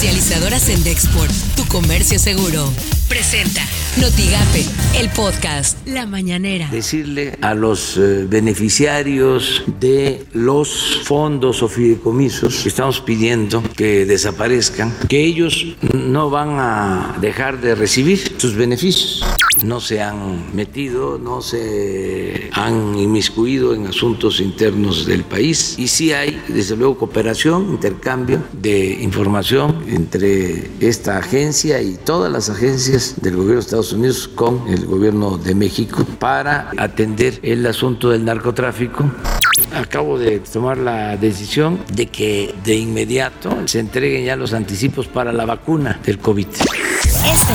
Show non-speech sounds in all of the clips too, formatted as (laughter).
Comercializadoras en Dexport, tu comercio seguro. Presenta Notigape, el podcast La Mañanera. Decirle a los eh, beneficiarios de los fondos o fideicomisos que estamos pidiendo que desaparezcan, que ellos no van a dejar de recibir sus beneficios. No se han metido, no se han inmiscuido en asuntos internos del país y sí hay, desde luego, cooperación, intercambio de información entre esta agencia y todas las agencias del gobierno de Estados Unidos con el gobierno de México para atender el asunto del narcotráfico. Acabo de tomar la decisión de que de inmediato se entreguen ya los anticipos para la vacuna del COVID. Esto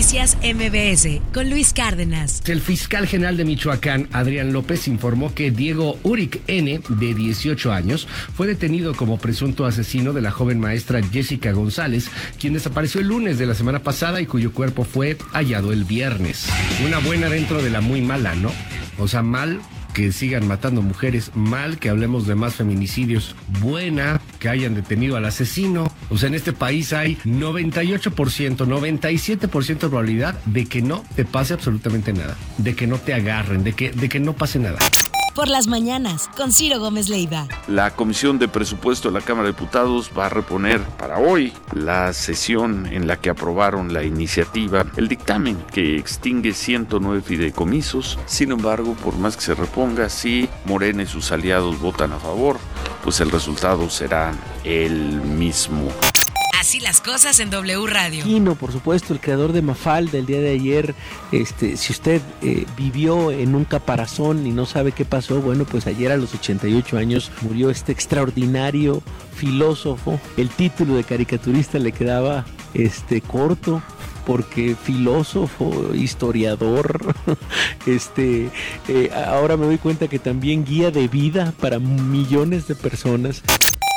Noticias MBS con Luis Cárdenas. El fiscal general de Michoacán, Adrián López, informó que Diego Uric N., de 18 años, fue detenido como presunto asesino de la joven maestra Jessica González, quien desapareció el lunes de la semana pasada y cuyo cuerpo fue hallado el viernes. Una buena dentro de la muy mala, ¿no? O sea, mal que sigan matando mujeres, mal que hablemos de más feminicidios, buena que hayan detenido al asesino. O sea, en este país hay 98%, 97% de probabilidad de que no te pase absolutamente nada, de que no te agarren, de que, de que no pase nada por las mañanas con Ciro Gómez Leiva. La Comisión de Presupuesto de la Cámara de Diputados va a reponer para hoy la sesión en la que aprobaron la iniciativa, el dictamen que extingue 109 fideicomisos. Sin embargo, por más que se reponga, si Morena y sus aliados votan a favor, pues el resultado será el mismo. Así las cosas en W Radio. Kino, por supuesto, el creador de Mafal del día de ayer. Este, si usted eh, vivió en un caparazón y no sabe qué pasó, bueno, pues ayer a los 88 años murió este extraordinario filósofo. El título de caricaturista le quedaba este corto porque filósofo, historiador, (laughs) este, eh, ahora me doy cuenta que también guía de vida para millones de personas.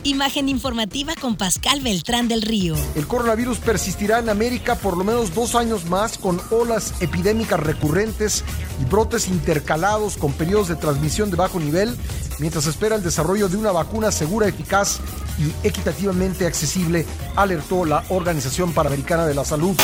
Imagen informativa con Pascal Beltrán del Río. El coronavirus persistirá en América por lo menos dos años más con olas epidémicas recurrentes y brotes intercalados con periodos de transmisión de bajo nivel, mientras espera el desarrollo de una vacuna segura, eficaz y equitativamente accesible, alertó la Organización Panamericana de la Salud.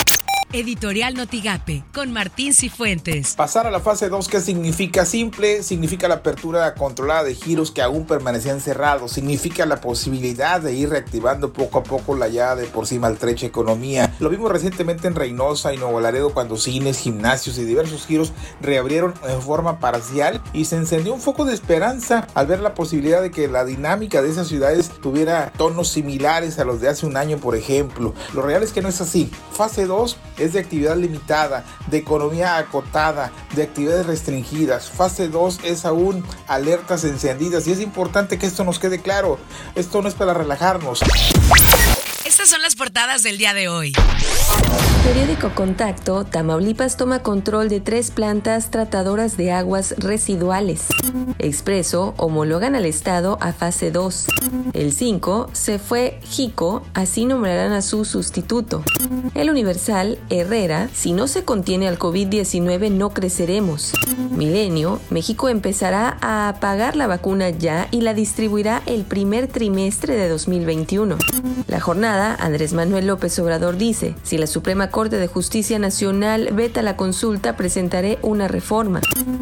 Editorial Notigape, con Martín Cifuentes. Pasar a la fase 2, ¿qué significa? Simple, significa la apertura controlada de giros que aún permanecían cerrados, significa la posibilidad de ir reactivando poco a poco la ya de por sí maltrecha economía. Lo vimos recientemente en Reynosa y Nuevo Laredo cuando cines, gimnasios y diversos giros reabrieron en forma parcial y se encendió un foco de esperanza al ver la posibilidad de que la dinámica de esas ciudades tuviera tonos similares a los de hace un año, por ejemplo. Lo real es que no es así. Fase 2 es de actividad limitada, de economía acotada, de actividades restringidas. Fase 2 es aún alertas encendidas y es importante que esto nos quede claro. Esto no es para relajarnos. Estas son las portadas del día de hoy. Periódico Contacto, Tamaulipas toma control de tres plantas tratadoras de aguas residuales. Expreso, homologan al Estado a fase 2. El 5, se fue Jico, así nombrarán a su sustituto. El Universal, Herrera, si no se contiene al COVID-19 no creceremos. Milenio, México empezará a pagar la vacuna ya y la distribuirá el primer trimestre de 2021. La jornada, Andrés Manuel López Obrador dice, si la Suprema Corte de Justicia Nacional veta la consulta, presentaré una reforma.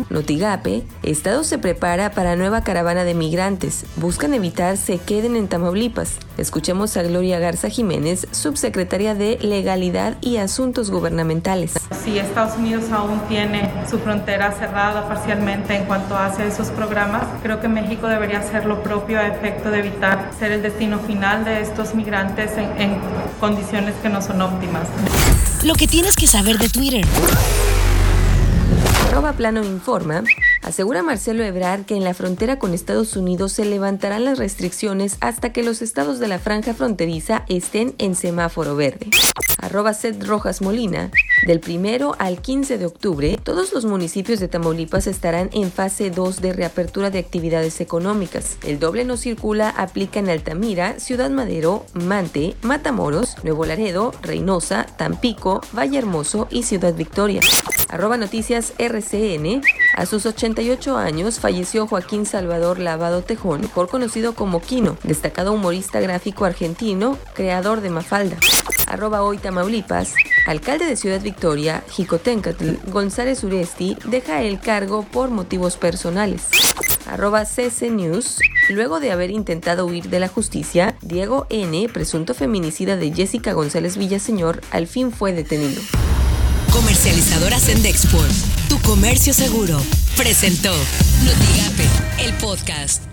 Notigape, Estado se prepara para nueva caravana de migrantes. Buscan evitar se queden en Tamaulipas. Escuchemos a Gloria Garza Jiménez, subsecretaria de Legalidad y Asuntos Gubernamentales. Si Estados Unidos aún tiene su frontera cerrada parcialmente en cuanto hace esos programas, creo que México debería hacer lo propio a efecto de evitar ser el destino final de estos migrantes en, en condiciones que no son óptimas. Lo que tienes que saber de Twitter. Arroba Plano Informa. Asegura Marcelo Ebrard que en la frontera con Estados Unidos se levantarán las restricciones hasta que los estados de la franja fronteriza estén en semáforo verde. Arroba Seth Rojas Molina. Del 1 al 15 de octubre, todos los municipios de Tamaulipas estarán en fase 2 de reapertura de actividades económicas. El doble no circula aplica en Altamira, Ciudad Madero, Mante, Matamoros, Nuevo Laredo, Reynosa, Tampico, Valle Hermoso y Ciudad Victoria. Arroba Noticias RCN. A sus 88 años falleció Joaquín Salvador Lavado Tejón, mejor conocido como Quino, destacado humorista gráfico argentino, creador de Mafalda. Arroba hoy Tamaulipas, alcalde de Ciudad Victoria, Jicotencatl, González Uresti, deja el cargo por motivos personales. Arroba CC News, luego de haber intentado huir de la justicia, Diego N., presunto feminicida de Jessica González Villaseñor, al fin fue detenido. Comercializadora Sendexport, tu comercio seguro, presentó Notigape, el podcast.